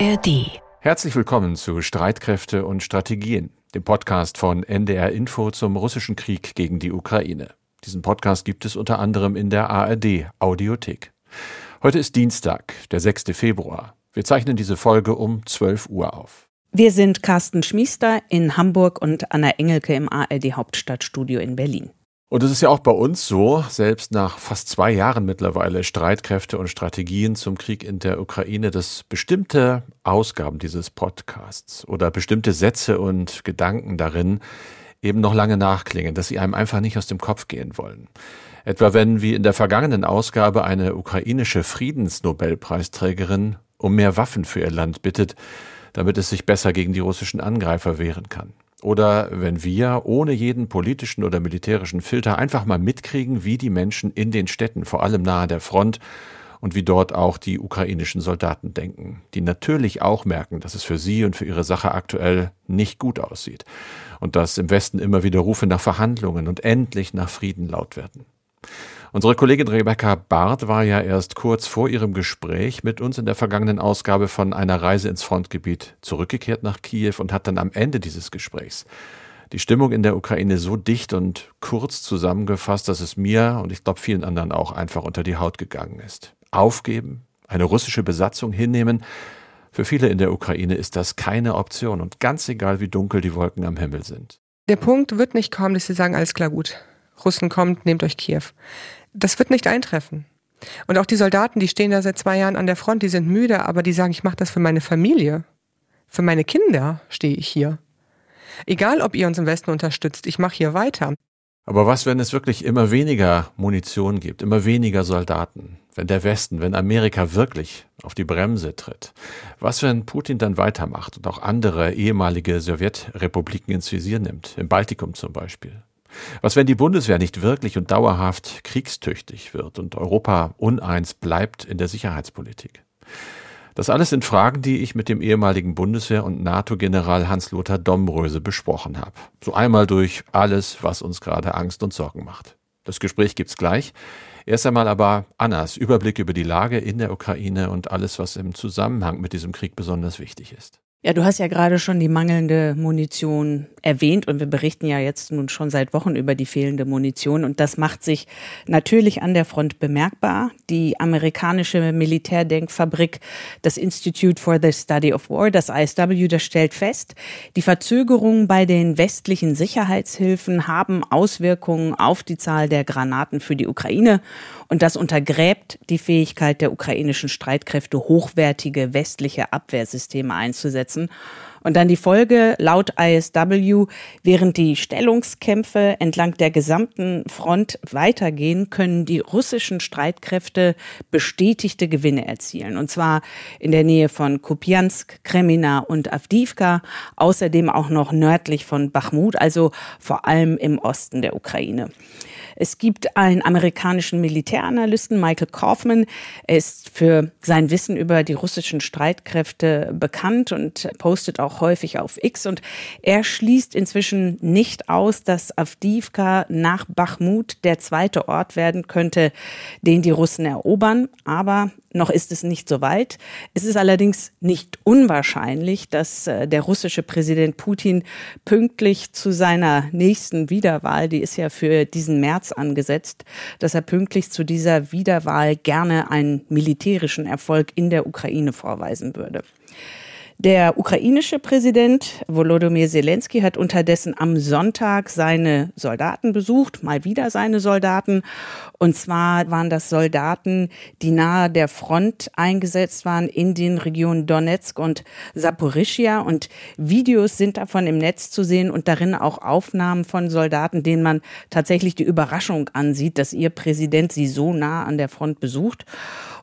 ARD. Herzlich willkommen zu Streitkräfte und Strategien, dem Podcast von NDR Info zum russischen Krieg gegen die Ukraine. Diesen Podcast gibt es unter anderem in der ARD Audiothek. Heute ist Dienstag, der 6. Februar. Wir zeichnen diese Folge um 12 Uhr auf. Wir sind Carsten Schmiester in Hamburg und Anna Engelke im ARD Hauptstadtstudio in Berlin. Und es ist ja auch bei uns so, selbst nach fast zwei Jahren mittlerweile Streitkräfte und Strategien zum Krieg in der Ukraine, dass bestimmte Ausgaben dieses Podcasts oder bestimmte Sätze und Gedanken darin eben noch lange nachklingen, dass sie einem einfach nicht aus dem Kopf gehen wollen. Etwa wenn wie in der vergangenen Ausgabe eine ukrainische Friedensnobelpreisträgerin um mehr Waffen für ihr Land bittet, damit es sich besser gegen die russischen Angreifer wehren kann. Oder wenn wir ohne jeden politischen oder militärischen Filter einfach mal mitkriegen, wie die Menschen in den Städten, vor allem nahe der Front, und wie dort auch die ukrainischen Soldaten denken, die natürlich auch merken, dass es für sie und für ihre Sache aktuell nicht gut aussieht und dass im Westen immer wieder Rufe nach Verhandlungen und endlich nach Frieden laut werden. Unsere Kollegin Rebecca Barth war ja erst kurz vor ihrem Gespräch mit uns in der vergangenen Ausgabe von einer Reise ins Frontgebiet zurückgekehrt nach Kiew und hat dann am Ende dieses Gesprächs die Stimmung in der Ukraine so dicht und kurz zusammengefasst, dass es mir und ich glaube vielen anderen auch einfach unter die Haut gegangen ist. Aufgeben, eine russische Besatzung hinnehmen, für viele in der Ukraine ist das keine Option und ganz egal, wie dunkel die Wolken am Himmel sind. Der Punkt wird nicht kommen, dass sie sagen, alles klar gut. Russen kommt, nehmt euch Kiew. Das wird nicht eintreffen. Und auch die Soldaten, die stehen da seit zwei Jahren an der Front, die sind müde, aber die sagen, ich mache das für meine Familie. Für meine Kinder stehe ich hier. Egal, ob ihr uns im Westen unterstützt, ich mache hier weiter. Aber was, wenn es wirklich immer weniger Munition gibt, immer weniger Soldaten? Wenn der Westen, wenn Amerika wirklich auf die Bremse tritt? Was, wenn Putin dann weitermacht und auch andere ehemalige Sowjetrepubliken ins Visier nimmt, im Baltikum zum Beispiel? Was, wenn die Bundeswehr nicht wirklich und dauerhaft kriegstüchtig wird und Europa uneins bleibt in der Sicherheitspolitik? Das alles sind Fragen, die ich mit dem ehemaligen Bundeswehr- und NATO-General Hans-Lothar Domröse besprochen habe. So einmal durch alles, was uns gerade Angst und Sorgen macht. Das Gespräch gibt's gleich. Erst einmal aber Annas Überblick über die Lage in der Ukraine und alles, was im Zusammenhang mit diesem Krieg besonders wichtig ist. Ja, du hast ja gerade schon die mangelnde Munition erwähnt und wir berichten ja jetzt nun schon seit Wochen über die fehlende Munition und das macht sich natürlich an der Front bemerkbar. Die amerikanische Militärdenkfabrik, das Institute for the Study of War, das ISW, das stellt fest, die Verzögerungen bei den westlichen Sicherheitshilfen haben Auswirkungen auf die Zahl der Granaten für die Ukraine und das untergräbt die Fähigkeit der ukrainischen Streitkräfte, hochwertige westliche Abwehrsysteme einzusetzen setzen. Und dann die Folge laut ISW, während die Stellungskämpfe entlang der gesamten Front weitergehen, können die russischen Streitkräfte bestätigte Gewinne erzielen. Und zwar in der Nähe von Kupiansk, Kremina und Avdivka, außerdem auch noch nördlich von Bachmut, also vor allem im Osten der Ukraine. Es gibt einen amerikanischen Militäranalysten, Michael Kaufman. Er ist für sein Wissen über die russischen Streitkräfte bekannt und postet auch häufig auf X. Und er schließt inzwischen nicht aus, dass Avdivka nach Bachmut der zweite Ort werden könnte, den die Russen erobern. Aber noch ist es nicht so weit. Es ist allerdings nicht unwahrscheinlich, dass äh, der russische Präsident Putin pünktlich zu seiner nächsten Wiederwahl, die ist ja für diesen März angesetzt, dass er pünktlich zu dieser Wiederwahl gerne einen militärischen Erfolg in der Ukraine vorweisen würde. Der ukrainische Präsident Volodymyr Zelensky hat unterdessen am Sonntag seine Soldaten besucht, mal wieder seine Soldaten. Und zwar waren das Soldaten, die nahe der Front eingesetzt waren in den Regionen Donetsk und Saporischia. Und Videos sind davon im Netz zu sehen und darin auch Aufnahmen von Soldaten, denen man tatsächlich die Überraschung ansieht, dass ihr Präsident sie so nah an der Front besucht.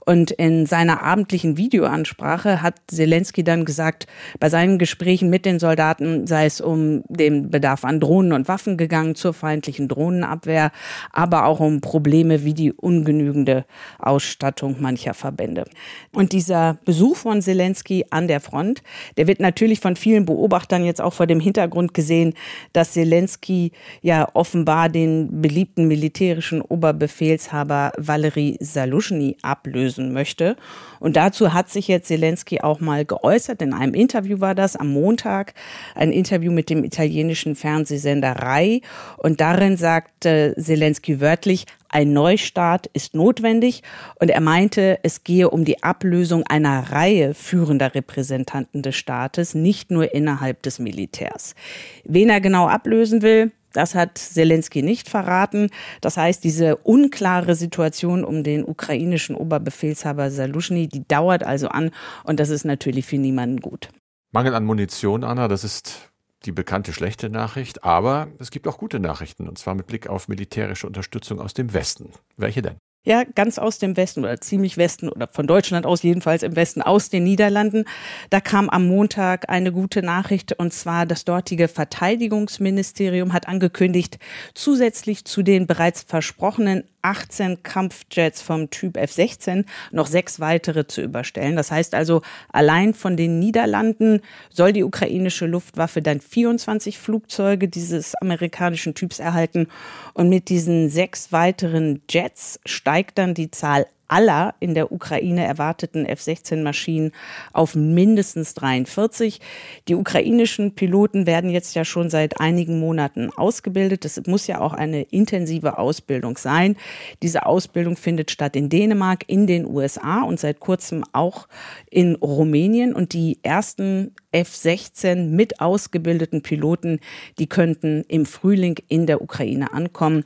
Und in seiner abendlichen Videoansprache hat Zelensky dann gesagt, bei seinen Gesprächen mit den Soldaten sei es um den Bedarf an Drohnen und Waffen gegangen zur feindlichen Drohnenabwehr, aber auch um Probleme wie die ungenügende Ausstattung mancher Verbände. Und dieser Besuch von Zelensky an der Front, der wird natürlich von vielen Beobachtern jetzt auch vor dem Hintergrund gesehen, dass Zelensky ja offenbar den beliebten militärischen Oberbefehlshaber Valery Salushny ablösen ablösen möchte. Und dazu hat sich jetzt Zelensky auch mal geäußert. In einem Interview war das am Montag, ein Interview mit dem italienischen Fernsehsender Rai. Und darin sagte Zelensky wörtlich, ein Neustart ist notwendig und er meinte, es gehe um die Ablösung einer Reihe führender Repräsentanten des Staates, nicht nur innerhalb des Militärs. Wen er genau ablösen will, das hat Zelensky nicht verraten. Das heißt, diese unklare Situation um den ukrainischen Oberbefehlshaber Salushny, die dauert also an und das ist natürlich für niemanden gut. Mangel an Munition, Anna, das ist die bekannte schlechte Nachricht, aber es gibt auch gute Nachrichten, und zwar mit Blick auf militärische Unterstützung aus dem Westen. Welche denn? Ja, ganz aus dem Westen oder ziemlich Westen oder von Deutschland aus jedenfalls im Westen aus den Niederlanden. Da kam am Montag eine gute Nachricht und zwar das dortige Verteidigungsministerium hat angekündigt, zusätzlich zu den bereits versprochenen 18 Kampfjets vom Typ F-16 noch sechs weitere zu überstellen. Das heißt also, allein von den Niederlanden soll die ukrainische Luftwaffe dann 24 Flugzeuge dieses amerikanischen Typs erhalten. Und mit diesen sechs weiteren Jets steigt dann die Zahl aller in der Ukraine erwarteten F-16-Maschinen auf mindestens 43. Die ukrainischen Piloten werden jetzt ja schon seit einigen Monaten ausgebildet. Das muss ja auch eine intensive Ausbildung sein. Diese Ausbildung findet statt in Dänemark, in den USA und seit kurzem auch in Rumänien. Und die ersten F-16 mit ausgebildeten Piloten, die könnten im Frühling in der Ukraine ankommen.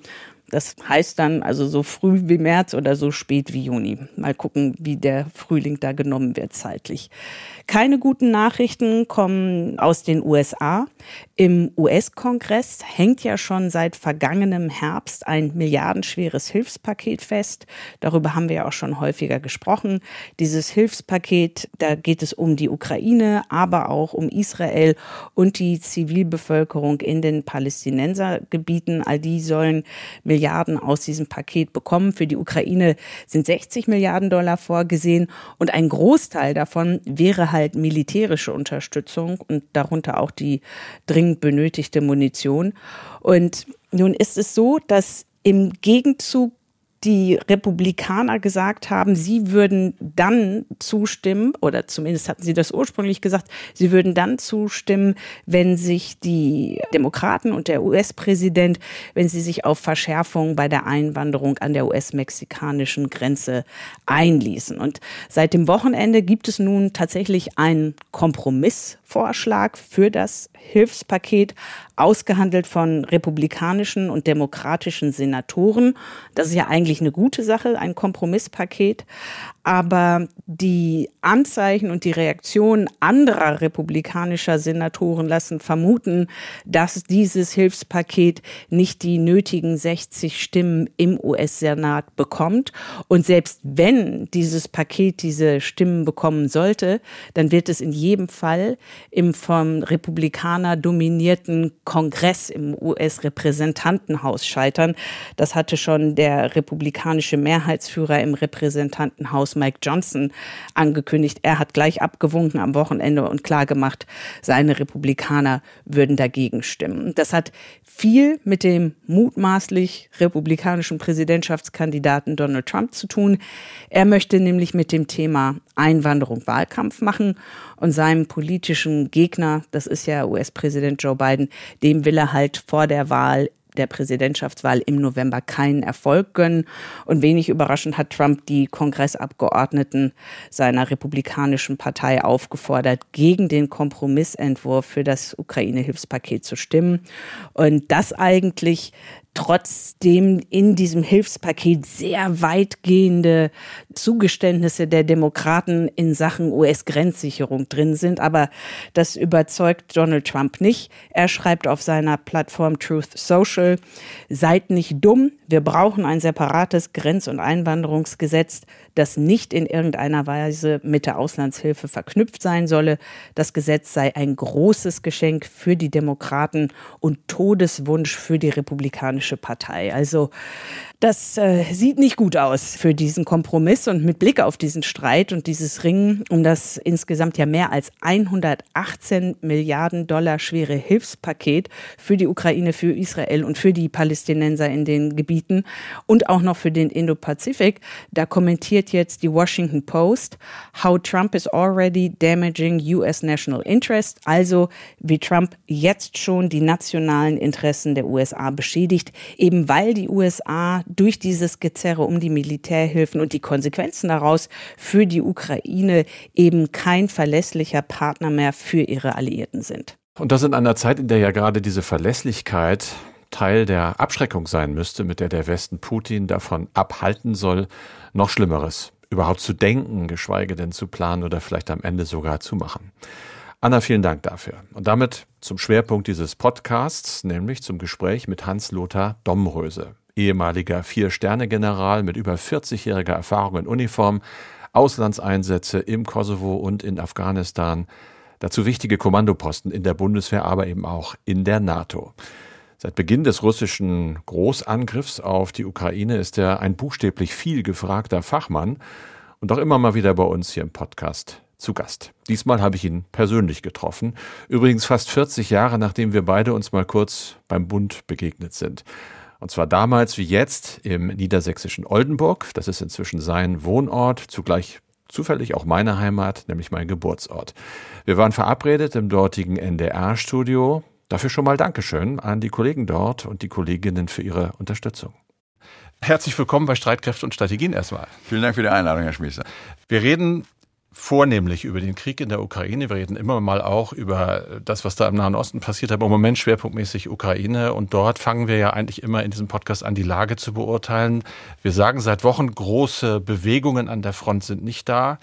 Das heißt dann also so früh wie März oder so spät wie Juni. Mal gucken, wie der Frühling da genommen wird zeitlich. Keine guten Nachrichten kommen aus den USA. Im US-Kongress hängt ja schon seit vergangenem Herbst ein milliardenschweres Hilfspaket fest. Darüber haben wir ja auch schon häufiger gesprochen. Dieses Hilfspaket, da geht es um die Ukraine, aber auch um Israel und die Zivilbevölkerung in den Palästinensergebieten. All die sollen Milliarden aus diesem Paket bekommen. Für die Ukraine sind 60 Milliarden Dollar vorgesehen und ein Großteil davon wäre halt militärische Unterstützung und darunter auch die dringend benötigte Munition. Und nun ist es so, dass im Gegenzug die Republikaner gesagt haben, sie würden dann zustimmen, oder zumindest hatten sie das ursprünglich gesagt, sie würden dann zustimmen, wenn sich die Demokraten und der US-Präsident, wenn sie sich auf Verschärfung bei der Einwanderung an der US-mexikanischen Grenze einließen. Und seit dem Wochenende gibt es nun tatsächlich einen Kompromissvorschlag für das Hilfspaket, ausgehandelt von republikanischen und demokratischen Senatoren. Das ist ja eigentlich eine gute Sache, ein Kompromisspaket. Aber die Anzeichen und die Reaktionen anderer republikanischer Senatoren lassen vermuten, dass dieses Hilfspaket nicht die nötigen 60 Stimmen im US-Senat bekommt. Und selbst wenn dieses Paket diese Stimmen bekommen sollte, dann wird es in jedem Fall im vom Republikaner dominierten Kongress im US-Repräsentantenhaus scheitern. Das hatte schon der republikanische Mehrheitsführer im Repräsentantenhaus Mike Johnson angekündigt. Er hat gleich abgewunken am Wochenende und klargemacht, seine Republikaner würden dagegen stimmen. Das hat viel mit dem mutmaßlich republikanischen Präsidentschaftskandidaten Donald Trump zu tun. Er möchte nämlich mit dem Thema Einwanderung Wahlkampf machen und seinem politischen Gegner, das ist ja US-Präsident Joe Biden, dem will er halt vor der Wahl der Präsidentschaftswahl im November keinen Erfolg gönnen. Und wenig überraschend hat Trump die Kongressabgeordneten seiner republikanischen Partei aufgefordert, gegen den Kompromissentwurf für das Ukraine-Hilfspaket zu stimmen. Und das eigentlich trotzdem in diesem Hilfspaket sehr weitgehende Zugeständnisse der Demokraten in Sachen US-Grenzsicherung drin sind. Aber das überzeugt Donald Trump nicht. Er schreibt auf seiner Plattform Truth Social, seid nicht dumm, wir brauchen ein separates Grenz- und Einwanderungsgesetz, das nicht in irgendeiner Weise mit der Auslandshilfe verknüpft sein solle. Das Gesetz sei ein großes Geschenk für die Demokraten und Todeswunsch für die Republikanische Partei. Also das äh, sieht nicht gut aus für diesen Kompromiss und mit Blick auf diesen Streit und dieses Ringen um das insgesamt ja mehr als 118 Milliarden Dollar schwere Hilfspaket für die Ukraine, für Israel und für die Palästinenser in den Gebieten und auch noch für den Indo-Pazifik. Da kommentiert jetzt die Washington Post, how Trump is already damaging US national interest, also wie Trump jetzt schon die nationalen Interessen der USA beschädigt, eben weil die USA durch dieses Gezerre um die Militärhilfen und die Konsequenzen daraus für die Ukraine eben kein verlässlicher Partner mehr für ihre Alliierten sind. Und das in einer Zeit, in der ja gerade diese Verlässlichkeit Teil der Abschreckung sein müsste, mit der der Westen Putin davon abhalten soll, noch Schlimmeres überhaupt zu denken, geschweige denn zu planen oder vielleicht am Ende sogar zu machen. Anna, vielen Dank dafür. Und damit zum Schwerpunkt dieses Podcasts, nämlich zum Gespräch mit Hans-Lothar Domröse, ehemaliger Vier-Sterne-General mit über 40-jähriger Erfahrung in Uniform, Auslandseinsätze im Kosovo und in Afghanistan, dazu wichtige Kommandoposten in der Bundeswehr, aber eben auch in der NATO. Seit Beginn des russischen Großangriffs auf die Ukraine ist er ein buchstäblich viel gefragter Fachmann und auch immer mal wieder bei uns hier im Podcast zu Gast. Diesmal habe ich ihn persönlich getroffen, übrigens fast 40 Jahre nachdem wir beide uns mal kurz beim Bund begegnet sind. Und zwar damals wie jetzt im niedersächsischen Oldenburg, das ist inzwischen sein Wohnort, zugleich zufällig auch meine Heimat, nämlich mein Geburtsort. Wir waren verabredet im dortigen NDR-Studio, Dafür schon mal Dankeschön an die Kollegen dort und die Kolleginnen für ihre Unterstützung. Herzlich willkommen bei Streitkräfte und Strategien erstmal. Vielen Dank für die Einladung, Herr Schmiester. Wir reden vornehmlich über den Krieg in der Ukraine. Wir reden immer mal auch über das, was da im Nahen Osten passiert, aber im Moment schwerpunktmäßig Ukraine. Und dort fangen wir ja eigentlich immer in diesem Podcast an, die Lage zu beurteilen. Wir sagen seit Wochen, große Bewegungen an der Front sind nicht da.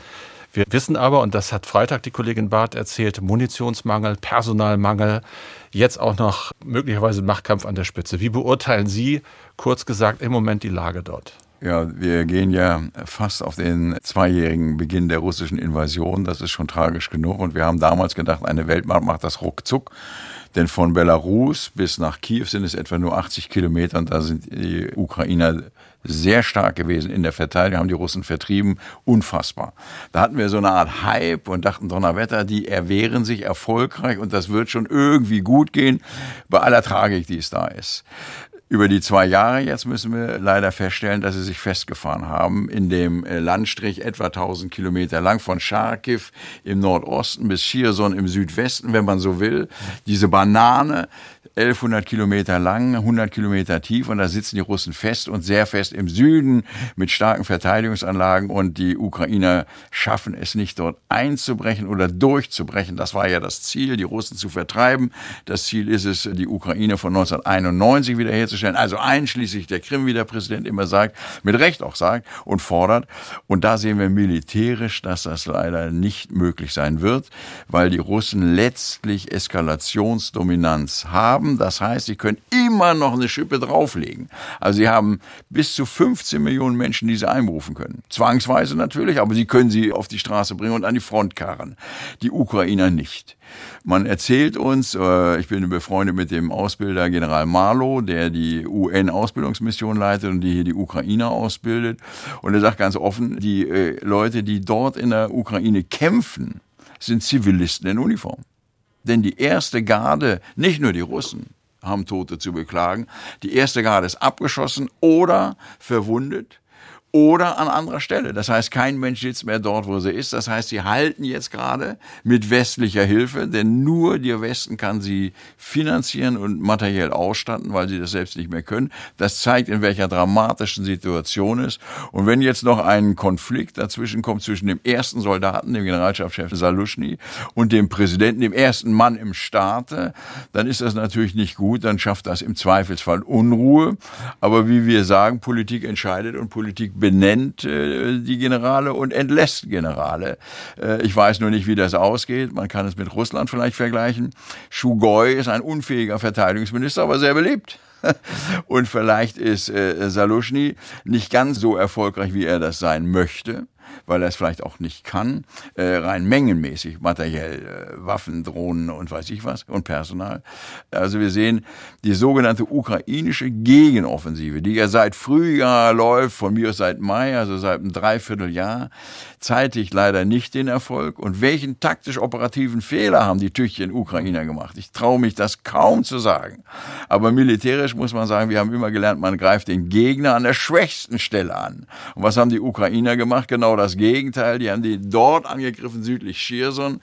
Wir wissen aber, und das hat Freitag die Kollegin Barth erzählt, Munitionsmangel, Personalmangel, jetzt auch noch möglicherweise Machtkampf an der Spitze. Wie beurteilen Sie, kurz gesagt, im Moment die Lage dort? Ja, wir gehen ja fast auf den zweijährigen Beginn der russischen Invasion. Das ist schon tragisch genug. Und wir haben damals gedacht, eine Weltmacht macht das ruckzuck. Denn von Belarus bis nach Kiew sind es etwa nur 80 Kilometer und da sind die Ukrainer sehr stark gewesen in der Verteidigung, haben die Russen vertrieben, unfassbar. Da hatten wir so eine Art Hype und dachten, Donnerwetter, die erwehren sich erfolgreich und das wird schon irgendwie gut gehen, bei aller Tragik, die es da ist. Über die zwei Jahre jetzt müssen wir leider feststellen, dass sie sich festgefahren haben in dem äh, Landstrich etwa 1000 Kilometer lang von Charkiw im Nordosten bis Cherson im Südwesten, wenn man so will. Diese Banane, 1100 Kilometer lang, 100 Kilometer tief und da sitzen die Russen fest und sehr fest im Süden mit starken Verteidigungsanlagen und die Ukrainer schaffen es nicht dort einzubrechen oder durchzubrechen. Das war ja das Ziel, die Russen zu vertreiben. Das Ziel ist es, die Ukraine von 1991 wiederherzustellen, also einschließlich der Krim, wie der Präsident immer sagt, mit Recht auch sagt und fordert. Und da sehen wir militärisch, dass das leider nicht möglich sein wird, weil die Russen letztlich Eskalationsdominanz haben haben. Das heißt, sie können immer noch eine Schippe drauflegen. Also sie haben bis zu 15 Millionen Menschen, die sie einberufen können. Zwangsweise natürlich, aber sie können sie auf die Straße bringen und an die Front karren. Die Ukrainer nicht. Man erzählt uns, äh, ich bin befreundet mit dem Ausbilder General Marlow, der die UN-Ausbildungsmission leitet und die hier die Ukrainer ausbildet. Und er sagt ganz offen, die äh, Leute, die dort in der Ukraine kämpfen, sind Zivilisten in Uniform. Denn die erste Garde, nicht nur die Russen, haben Tote zu beklagen. Die erste Garde ist abgeschossen oder verwundet oder an anderer Stelle. Das heißt, kein Mensch sitzt mehr dort, wo sie ist. Das heißt, sie halten jetzt gerade mit westlicher Hilfe, denn nur der Westen kann sie finanzieren und materiell ausstatten, weil sie das selbst nicht mehr können. Das zeigt, in welcher dramatischen Situation ist. Und wenn jetzt noch ein Konflikt dazwischen kommt zwischen dem ersten Soldaten, dem Generalstabschef Saluschny, und dem Präsidenten, dem ersten Mann im Staate, dann ist das natürlich nicht gut. Dann schafft das im Zweifelsfall Unruhe. Aber wie wir sagen, Politik entscheidet und Politik benennt äh, die Generale und entlässt Generale. Äh, ich weiß nur nicht, wie das ausgeht. Man kann es mit Russland vielleicht vergleichen. Shugoi ist ein unfähiger Verteidigungsminister, aber sehr beliebt. Und vielleicht ist äh, Salushny nicht ganz so erfolgreich, wie er das sein möchte. Weil er es vielleicht auch nicht kann, äh, rein mengenmäßig, materiell, äh, Waffen, Drohnen und weiß ich was und Personal. Also wir sehen die sogenannte ukrainische Gegenoffensive, die ja seit Frühjahr läuft, von mir aus seit Mai, also seit einem Dreivierteljahr, zeitigt leider nicht den Erfolg. Und welchen taktisch-operativen Fehler haben die tüchtigen Ukrainer gemacht? Ich traue mich das kaum zu sagen. Aber militärisch muss man sagen, wir haben immer gelernt, man greift den Gegner an der schwächsten Stelle an. Und was haben die Ukrainer gemacht? Genau das Gegenteil. Die haben die dort angegriffen, südlich Cherson,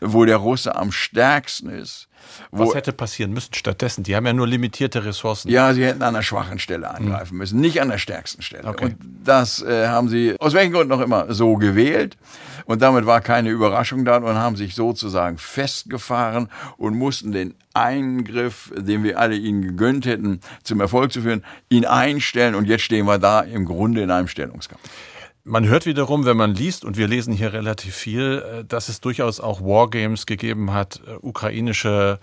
wo der Russe am stärksten ist. Was hätte passieren müssen stattdessen? Die haben ja nur limitierte Ressourcen. Ja, sie hätten an der schwachen Stelle angreifen müssen, nicht an der stärksten Stelle. Okay. Und das äh, haben sie aus welchen Gründen auch immer so gewählt. Und damit war keine Überraschung da und haben sich sozusagen festgefahren und mussten den Eingriff, den wir alle ihnen gegönnt hätten, zum Erfolg zu führen, ihn einstellen. Und jetzt stehen wir da im Grunde in einem Stellungskampf. Man hört wiederum, wenn man liest, und wir lesen hier relativ viel, äh, dass es durchaus auch Wargames gegeben hat, äh, ukrainische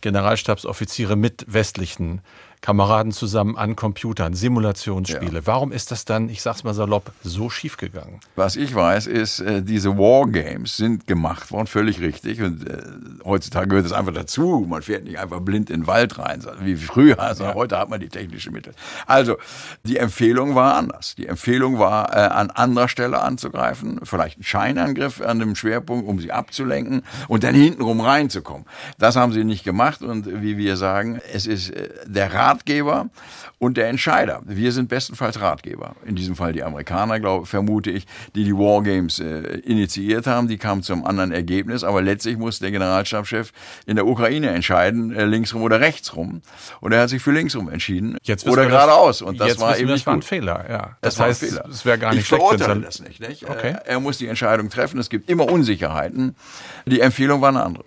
Generalstabsoffiziere mit westlichen Kameraden zusammen an Computern, Simulationsspiele. Ja. Warum ist das dann, ich sag's mal salopp, so schief gegangen? Was ich weiß, ist, äh, diese Wargames sind gemacht worden, völlig richtig. Und äh, heutzutage gehört es einfach dazu. Man fährt nicht einfach blind in den Wald rein, wie früher. Also ja. heute hat man die technischen Mittel. Also, die Empfehlung war anders. Die Empfehlung war, äh, an anderer Stelle anzugreifen, vielleicht einen Scheinangriff an dem Schwerpunkt, um sie abzulenken und dann hintenrum reinzukommen. Das haben sie nicht gemacht und wie wir sagen, es ist äh, der Rat Ratgeber und der Entscheider. Wir sind bestenfalls Ratgeber. In diesem Fall die Amerikaner, glaube, vermute ich, die die Wargames äh, initiiert haben. Die kamen zum anderen Ergebnis. Aber letztlich muss der Generalstabschef in der Ukraine entscheiden, äh, linksrum oder rechtsrum. Und er hat sich für linksrum entschieden. Jetzt oder geradeaus. Und das war eben wir, nicht das war ein Fehler. Ja. Das, das heißt, es wäre gar nicht ich schlecht. Ich verurteile das nicht. nicht? Okay. Er muss die Entscheidung treffen. Es gibt immer Unsicherheiten. Die Empfehlung war eine andere.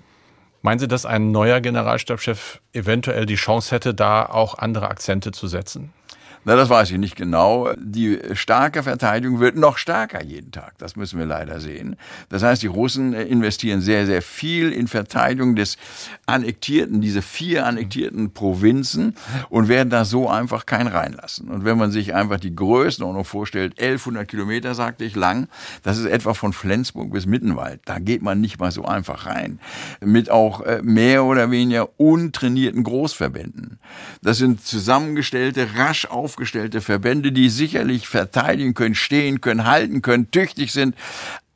Meinen Sie, dass ein neuer Generalstabschef eventuell die Chance hätte, da auch andere Akzente zu setzen? Na, das weiß ich nicht genau. Die starke Verteidigung wird noch stärker jeden Tag. Das müssen wir leider sehen. Das heißt, die Russen investieren sehr, sehr viel in Verteidigung des annektierten, diese vier annektierten Provinzen und werden da so einfach kein reinlassen. Und wenn man sich einfach die Größenordnung vorstellt, 1100 Kilometer, sagte ich, lang, das ist etwa von Flensburg bis Mittenwald. Da geht man nicht mal so einfach rein. Mit auch äh, mehr oder weniger untrainierten Großverbänden. Das sind zusammengestellte, rasch auf aufgestellte Verbände, die sicherlich verteidigen können, stehen können, halten können, tüchtig sind.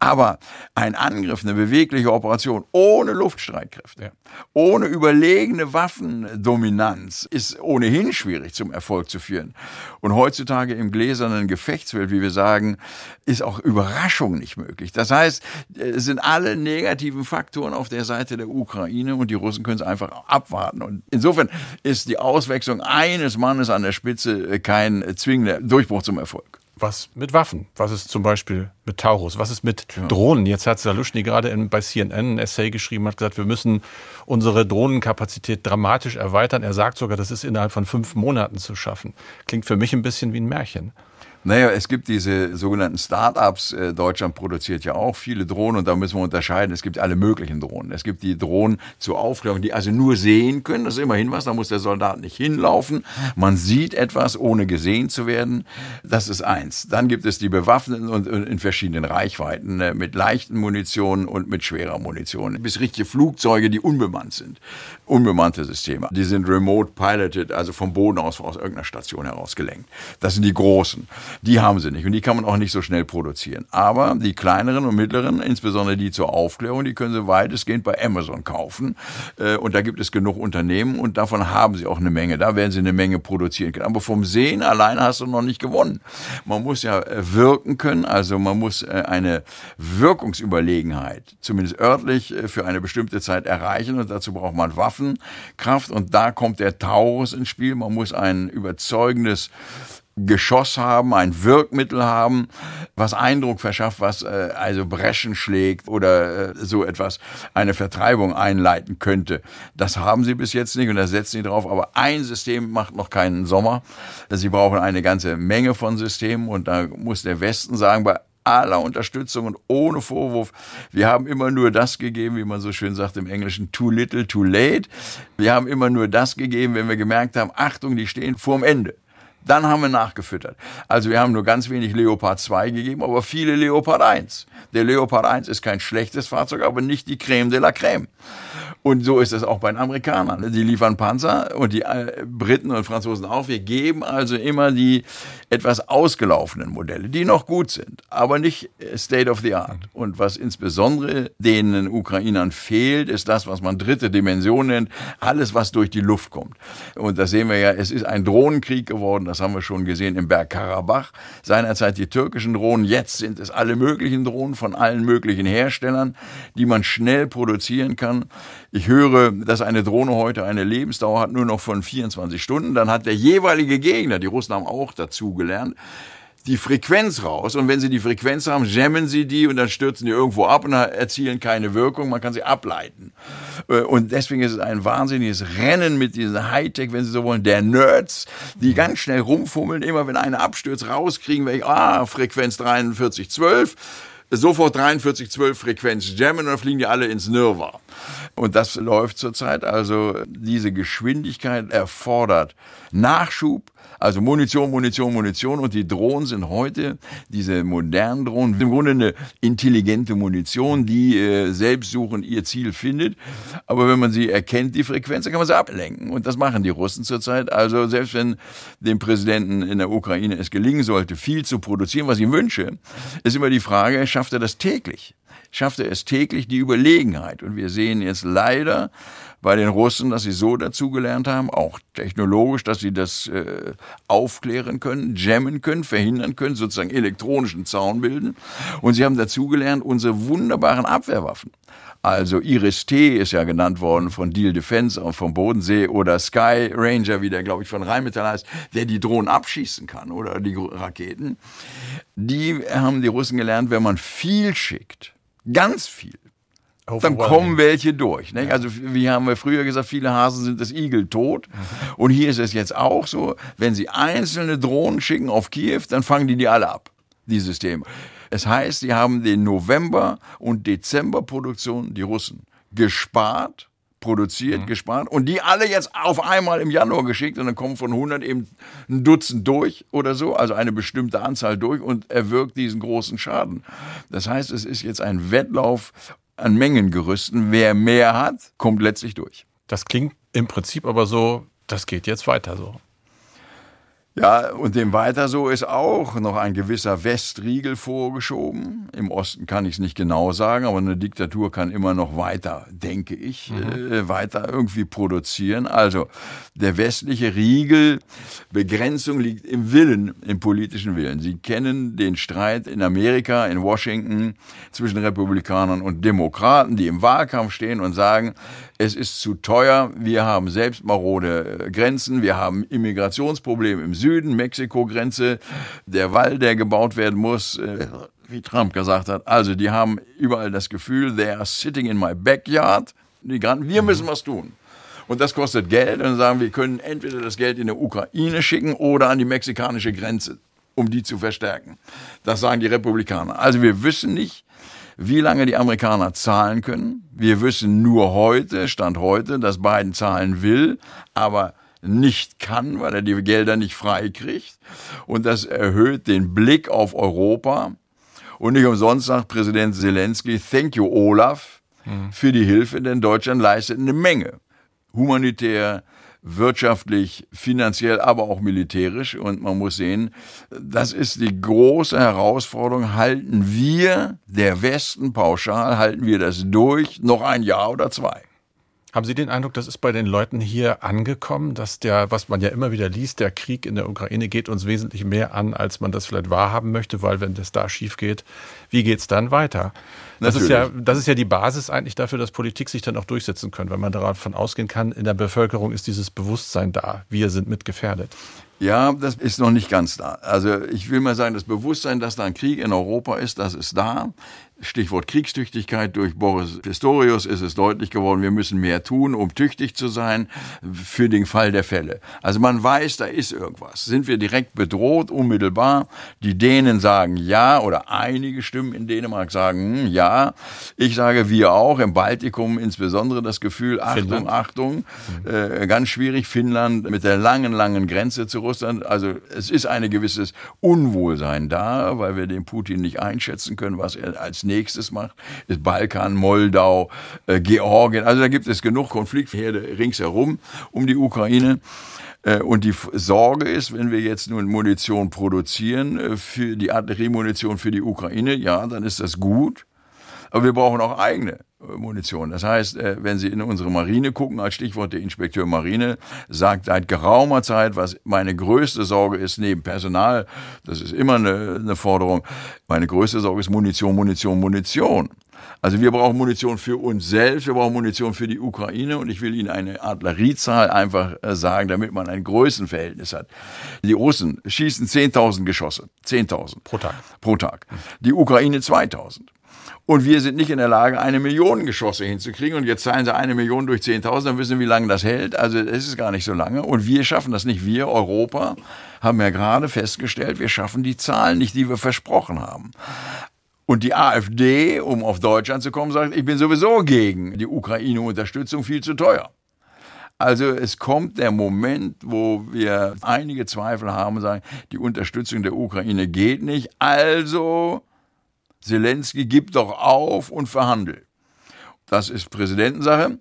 Aber ein Angriff, eine bewegliche Operation ohne Luftstreitkräfte, ja. ohne überlegene Waffendominanz ist ohnehin schwierig zum Erfolg zu führen. Und heutzutage im gläsernen Gefechtsfeld, wie wir sagen, ist auch Überraschung nicht möglich. Das heißt, es sind alle negativen Faktoren auf der Seite der Ukraine und die Russen können es einfach abwarten. Und insofern ist die Auswechslung eines Mannes an der Spitze kein zwingender Durchbruch zum Erfolg was mit Waffen? Was ist zum Beispiel mit Taurus? Was ist mit ja. Drohnen? Jetzt hat Salushny gerade in, bei CNN ein Essay geschrieben, hat gesagt, wir müssen unsere Drohnenkapazität dramatisch erweitern. Er sagt sogar, das ist innerhalb von fünf Monaten zu schaffen. Klingt für mich ein bisschen wie ein Märchen. Naja, es gibt diese sogenannten Start-ups. Äh, Deutschland produziert ja auch viele Drohnen und da müssen wir unterscheiden. Es gibt alle möglichen Drohnen. Es gibt die Drohnen zur Aufklärung, die also nur sehen können. Das ist immerhin was. Da muss der Soldat nicht hinlaufen. Man sieht etwas, ohne gesehen zu werden. Das ist eins. Dann gibt es die Bewaffneten und in verschiedenen Reichweiten äh, mit leichten Munitionen und mit schwerer Munition. Bis richtige Flugzeuge, die unbemannt sind. Unbemannte Systeme. Die sind remote piloted, also vom Boden aus, aus irgendeiner Station heraus gelenkt. Das sind die großen. Die haben sie nicht und die kann man auch nicht so schnell produzieren. Aber die kleineren und mittleren, insbesondere die zur Aufklärung, die können sie weitestgehend bei Amazon kaufen. Äh, und da gibt es genug Unternehmen und davon haben sie auch eine Menge. Da werden sie eine Menge produzieren können. Aber vom Sehen alleine hast du noch nicht gewonnen. Man muss ja äh, wirken können, also man muss äh, eine Wirkungsüberlegenheit, zumindest örtlich, für eine bestimmte Zeit erreichen und dazu braucht man Waffenkraft und da kommt der Taurus ins Spiel. Man muss ein überzeugendes Geschoss haben, ein Wirkmittel haben, was Eindruck verschafft, was äh, also Breschen schlägt oder äh, so etwas, eine Vertreibung einleiten könnte. Das haben sie bis jetzt nicht und da setzen sie drauf. Aber ein System macht noch keinen Sommer. Sie brauchen eine ganze Menge von Systemen und da muss der Westen sagen, bei aller Unterstützung und ohne Vorwurf. Wir haben immer nur das gegeben, wie man so schön sagt im Englischen, too little, too late. Wir haben immer nur das gegeben, wenn wir gemerkt haben, Achtung, die stehen vorm Ende Dann haben wir nachgefüttert. Also wir haben nur ganz wenig Leopard 2 gegeben, aber viele Leopard 1. Der Leopard 1 ist kein schlechtes Fahrzeug, aber nicht die Creme de la Creme. Und so ist es auch bei den Amerikanern. Die liefern Panzer und die äh, Briten und Franzosen auch. Wir geben also immer die etwas ausgelaufenen Modelle, die noch gut sind, aber nicht State of the Art. Und was insbesondere den Ukrainern fehlt, ist das, was man dritte Dimension nennt. Alles, was durch die Luft kommt. Und das sehen wir ja, es ist ein Drohnenkrieg geworden. Das haben wir schon gesehen im Bergkarabach. Seinerzeit die türkischen Drohnen. Jetzt sind es alle möglichen Drohnen von allen möglichen Herstellern, die man schnell produzieren kann. Ich höre, dass eine Drohne heute eine Lebensdauer hat nur noch von 24 Stunden. Dann hat der jeweilige Gegner, die Russen haben auch dazu gelernt, die Frequenz raus. Und wenn sie die Frequenz haben, jammen sie die und dann stürzen die irgendwo ab und erzielen keine Wirkung. Man kann sie ableiten. Äh, und deswegen ist es ein wahnsinniges Rennen mit diesen Hightech, wenn Sie so wollen, der Nerds, die ganz schnell rumfummeln. Immer wenn einer abstürzt, rauskriegen wir, ah, Frequenz 4312 sofort 4312 Frequenz jammen und dann fliegen die alle ins Nirvana. Und das läuft zurzeit. Also diese Geschwindigkeit erfordert Nachschub, also Munition, Munition, Munition. Und die Drohnen sind heute, diese modernen Drohnen, im Grunde eine intelligente Munition, die äh, selbstsuchend ihr Ziel findet. Aber wenn man sie erkennt, die Frequenz, dann kann man sie ablenken. Und das machen die Russen zurzeit. Also selbst wenn dem Präsidenten in der Ukraine es gelingen sollte, viel zu produzieren, was ich wünsche, ist immer die Frage, schafft er das täglich? Schafft er es täglich die Überlegenheit? Und wir sehen jetzt leider, bei den Russen, dass sie so dazugelernt haben, auch technologisch, dass sie das äh, aufklären können, jammen können, verhindern können, sozusagen elektronischen Zaun bilden. Und sie haben dazugelernt, unsere wunderbaren Abwehrwaffen. Also Iris T ist ja genannt worden von Deal Defense vom Bodensee oder Sky Ranger, wie der glaube ich von Rheinmetall heißt, der die Drohnen abschießen kann oder die Raketen. Die haben die Russen gelernt, wenn man viel schickt, ganz viel, dann kommen welche durch. Ja. Also wie haben wir früher gesagt, viele Hasen sind das Igel tot. Und hier ist es jetzt auch so, wenn sie einzelne Drohnen schicken auf Kiew, dann fangen die die alle ab, die Systeme. Es heißt, sie haben den November- und Dezemberproduktion, die Russen, gespart, produziert, mhm. gespart und die alle jetzt auf einmal im Januar geschickt und dann kommen von 100 eben ein Dutzend durch oder so, also eine bestimmte Anzahl durch und erwirkt diesen großen Schaden. Das heißt, es ist jetzt ein Wettlauf an Mengengerüsten. Wer mehr hat, kommt letztlich durch. Das klingt im Prinzip aber so, das geht jetzt weiter so. Ja, und dem weiter so ist auch noch ein gewisser Westriegel vorgeschoben. Im Osten kann ich es nicht genau sagen, aber eine Diktatur kann immer noch weiter, denke ich, mhm. äh, weiter irgendwie produzieren. Also der westliche Riegel, Begrenzung liegt im Willen, im politischen Willen. Sie kennen den Streit in Amerika, in Washington zwischen Republikanern und Demokraten, die im Wahlkampf stehen und sagen, es ist zu teuer, wir haben selbst marode äh, Grenzen, wir haben Immigrationsprobleme im Süden, Mexiko-Grenze, der Wall, der gebaut werden muss, äh, wie Trump gesagt hat. Also die haben überall das Gefühl, they are sitting in my backyard. wir müssen was tun. Und das kostet Geld. Und dann sagen wir, können entweder das Geld in die Ukraine schicken oder an die mexikanische Grenze, um die zu verstärken. Das sagen die Republikaner. Also wir wissen nicht, wie lange die Amerikaner zahlen können. Wir wissen nur heute, Stand heute, dass Biden zahlen will, aber nicht kann, weil er die Gelder nicht frei kriegt. Und das erhöht den Blick auf Europa. Und nicht umsonst sagt Präsident Zelensky, thank you Olaf mhm. für die Hilfe, denn Deutschland leistet eine Menge. Humanitär, wirtschaftlich, finanziell, aber auch militärisch. Und man muss sehen, das ist die große Herausforderung. Halten wir, der Westen pauschal, halten wir das durch, noch ein Jahr oder zwei? Haben Sie den Eindruck, das ist bei den Leuten hier angekommen, dass der, was man ja immer wieder liest, der Krieg in der Ukraine geht uns wesentlich mehr an, als man das vielleicht wahrhaben möchte, weil wenn das da schief geht, wie geht's dann weiter? Das ist ja, das ist ja die Basis eigentlich dafür, dass Politik sich dann auch durchsetzen können, weil man davon ausgehen kann, in der Bevölkerung ist dieses Bewusstsein da, wir sind mitgefährdet. Ja, das ist noch nicht ganz da. Also ich will mal sagen, das Bewusstsein, dass da ein Krieg in Europa ist, das ist da. Stichwort Kriegstüchtigkeit durch Boris Pistorius ist es deutlich geworden, wir müssen mehr tun, um tüchtig zu sein für den Fall der Fälle. Also man weiß, da ist irgendwas. Sind wir direkt bedroht, unmittelbar? Die Dänen sagen ja oder einige Stimmen in Dänemark sagen hm, ja. Ich sage wir auch, im Baltikum insbesondere das Gefühl, Achtung, Finnland. Achtung, äh, ganz schwierig, Finnland mit der langen, langen Grenze zu Russland. Also es ist ein gewisses Unwohlsein da, weil wir den Putin nicht einschätzen können, was er als nächstes macht, ist Balkan, Moldau, äh, Georgien. Also da gibt es genug Konfliktherde ringsherum um die Ukraine. Äh, und die Sorge ist, wenn wir jetzt nun Munition produzieren äh, für die Artilleriemunition für die Ukraine, ja, dann ist das gut. Aber wir brauchen auch eigene Munition. Das heißt, wenn Sie in unsere Marine gucken, als Stichwort der Inspekteur Marine, sagt seit geraumer Zeit, was meine größte Sorge ist, neben Personal, das ist immer eine, eine Forderung, meine größte Sorge ist Munition, Munition, Munition. Also wir brauchen Munition für uns selbst, wir brauchen Munition für die Ukraine und ich will Ihnen eine Artilleriezahl einfach äh, sagen, damit man ein Größenverhältnis hat. Die Russen schießen 10.000 Geschosse, 10.000 pro Tag. Pro Tag. Die Ukraine 2.000. Und wir sind nicht in der Lage, eine Million Geschosse hinzukriegen. Und jetzt zahlen sie eine Million durch 10.000, dann wissen wir, wie lange das hält. Also es ist gar nicht so lange. Und wir schaffen das nicht. Wir, Europa, haben ja gerade festgestellt, wir schaffen die Zahlen nicht, die wir versprochen haben. Und die AfD, um auf Deutschland zu kommen, sagt, ich bin sowieso gegen die Ukraine-Unterstützung viel zu teuer. Also es kommt der Moment, wo wir einige Zweifel haben und sagen, die Unterstützung der Ukraine geht nicht. Also Zelensky gibt doch auf und verhandelt. Das ist Präsidentensache.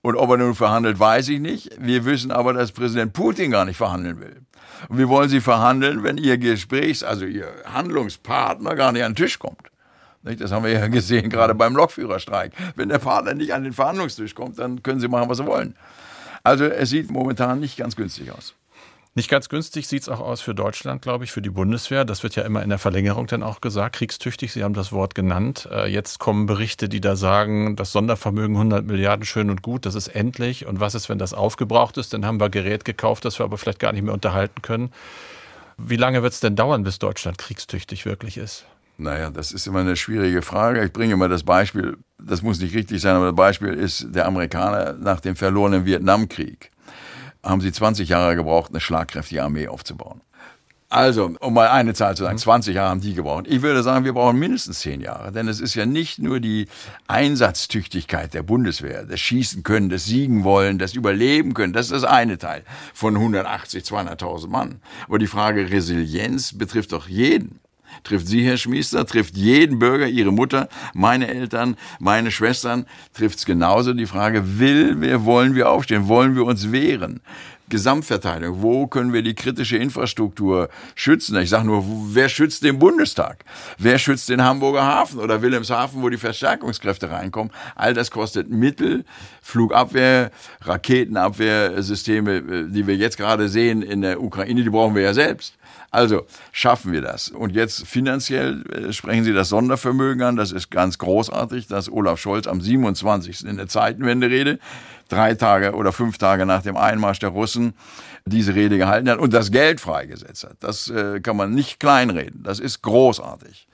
Und ob er nun verhandelt, weiß ich nicht. Wir wissen aber, dass Präsident Putin gar nicht verhandeln will. Und wie wollen Sie verhandeln, wenn Ihr Gesprächs-, also Ihr Handlungspartner gar nicht an den Tisch kommt? Das haben wir ja gesehen, gerade beim Lokführerstreik. Wenn der Partner nicht an den Verhandlungstisch kommt, dann können sie machen, was sie wollen. Also es sieht momentan nicht ganz günstig aus. Nicht ganz günstig sieht es auch aus für Deutschland, glaube ich, für die Bundeswehr. Das wird ja immer in der Verlängerung dann auch gesagt, kriegstüchtig, Sie haben das Wort genannt. Äh, jetzt kommen Berichte, die da sagen, das Sondervermögen 100 Milliarden schön und gut, das ist endlich. Und was ist, wenn das aufgebraucht ist? Dann haben wir Gerät gekauft, das wir aber vielleicht gar nicht mehr unterhalten können. Wie lange wird es denn dauern, bis Deutschland kriegstüchtig wirklich ist? Naja, das ist immer eine schwierige Frage. Ich bringe immer das Beispiel, das muss nicht richtig sein, aber das Beispiel ist der Amerikaner nach dem verlorenen Vietnamkrieg. Haben sie 20 Jahre gebraucht, eine schlagkräftige Armee aufzubauen. Also, um mal eine Zahl zu sagen, 20 Jahre haben die gebraucht. Ich würde sagen, wir brauchen mindestens 10 Jahre, denn es ist ja nicht nur die Einsatztüchtigkeit der Bundeswehr, das Schießen können, das Siegen wollen, das Überleben können, das ist das eine Teil von 180, 200.000 Mann. Aber die Frage Resilienz betrifft doch jeden trifft Sie, Herr Schmiester, trifft jeden Bürger, Ihre Mutter, meine Eltern, meine Schwestern, trifft es genauso die Frage, will wir, wollen wir aufstehen, wollen wir uns wehren? Gesamtverteidigung. Wo können wir die kritische Infrastruktur schützen? Ich sage nur, wer schützt den Bundestag? Wer schützt den Hamburger Hafen oder Wilhelmshaven, wo die Verstärkungskräfte reinkommen? All das kostet Mittel, Flugabwehr, Raketenabwehrsysteme, äh, die wir jetzt gerade sehen in der Ukraine, die brauchen wir ja selbst. Also schaffen wir das. Und jetzt finanziell äh, sprechen Sie das Sondervermögen an. Das ist ganz großartig, dass Olaf Scholz am 27. in der Zeitenwende-Rede, drei Tage oder fünf Tage nach dem Einmarsch der Russen, diese Rede gehalten hat und das Geld freigesetzt hat. Das äh, kann man nicht kleinreden. Das ist großartig.